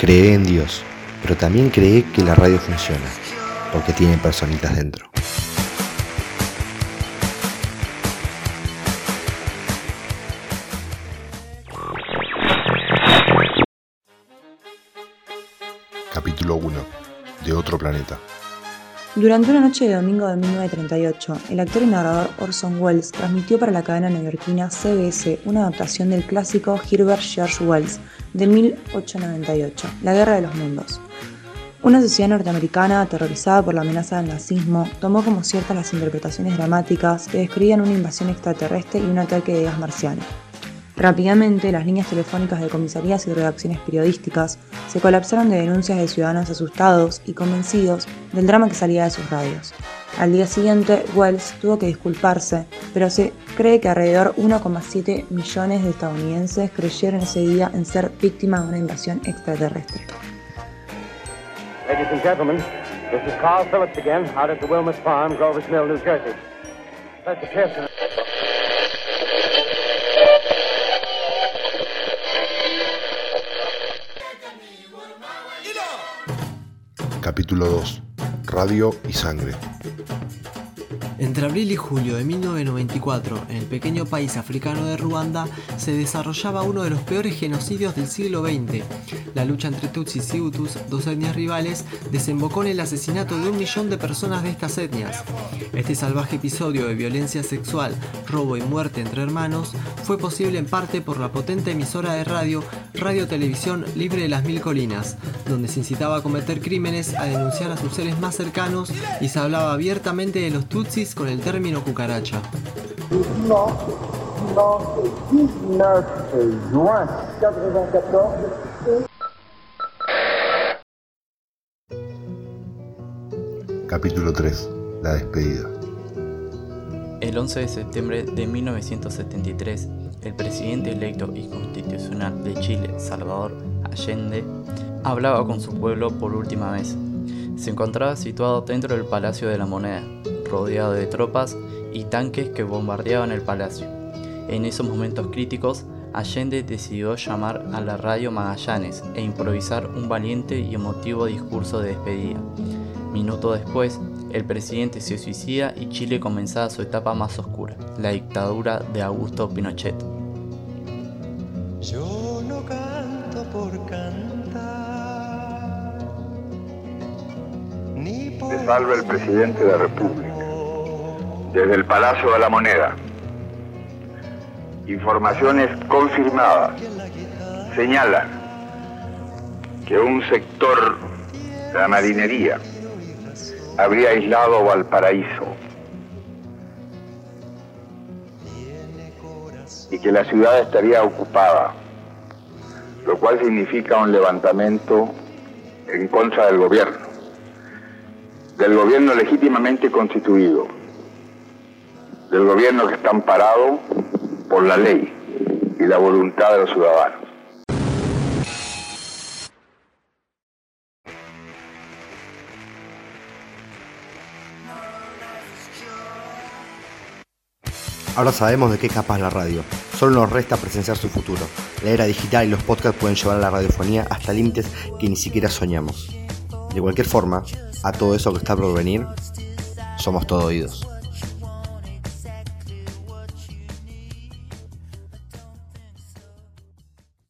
Cree en Dios, pero también cree que la radio funciona, porque tiene personitas dentro. Capítulo 1. De otro planeta. Durante una noche de domingo de 1938, el actor y narrador Orson Welles transmitió para la cadena neoyorquina CBS una adaptación del clásico Herbert George Wells de 1898, La Guerra de los Mundos. Una sociedad norteamericana aterrorizada por la amenaza del nazismo tomó como ciertas las interpretaciones dramáticas que describían una invasión extraterrestre y un ataque de gas marciano. Rápidamente, las líneas telefónicas de comisarías y redacciones periodísticas se colapsaron de denuncias de ciudadanos asustados y convencidos del drama que salía de sus radios. Al día siguiente, Wells tuvo que disculparse, pero se cree que alrededor 1,7 millones de estadounidenses creyeron ese día en ser víctimas de una invasión extraterrestre. Ladies and gentlemen, this is Carl Phillips again, out at the Wilmus Farm, Grover's Mill, New Jersey. Capítulo 2. Radio y sangre. Entre abril y julio de 1994, en el pequeño país africano de Ruanda, se desarrollaba uno de los peores genocidios del siglo XX. La lucha entre Tutsis y Hutus, dos etnias rivales, desembocó en el asesinato de un millón de personas de estas etnias. Este salvaje episodio de violencia sexual, robo y muerte entre hermanos fue posible en parte por la potente emisora de radio Radio Televisión Libre de las Mil Colinas, donde se incitaba a cometer crímenes, a denunciar a sus seres más cercanos y se hablaba abiertamente de los Tutsis con el término cucaracha. Capítulo 3. La despedida. El 11 de septiembre de 1973, el presidente electo y constitucional de Chile, Salvador Allende, hablaba con su pueblo por última vez. Se encontraba situado dentro del Palacio de la Moneda, rodeado de tropas y tanques que bombardeaban el palacio. En esos momentos críticos, Allende decidió llamar a la radio Magallanes e improvisar un valiente y emotivo discurso de despedida. Minuto después, el presidente se suicida y Chile comenzaba su etapa más oscura, la dictadura de Augusto Pinochet. Yo no canto por cantar, ni por Se salva el presidente de la República. Desde el Palacio de la Moneda. Informaciones confirmadas señalan que un sector de la marinería habría aislado Valparaíso y que la ciudad estaría ocupada, lo cual significa un levantamiento en contra del gobierno, del gobierno legítimamente constituido, del gobierno que está amparado por la ley y la voluntad de los ciudadanos. Ahora sabemos de qué es capaz la radio. Solo nos resta presenciar su futuro. La era digital y los podcasts pueden llevar a la radiofonía hasta límites que ni siquiera soñamos. De cualquier forma, a todo eso que está por venir, somos todo oídos.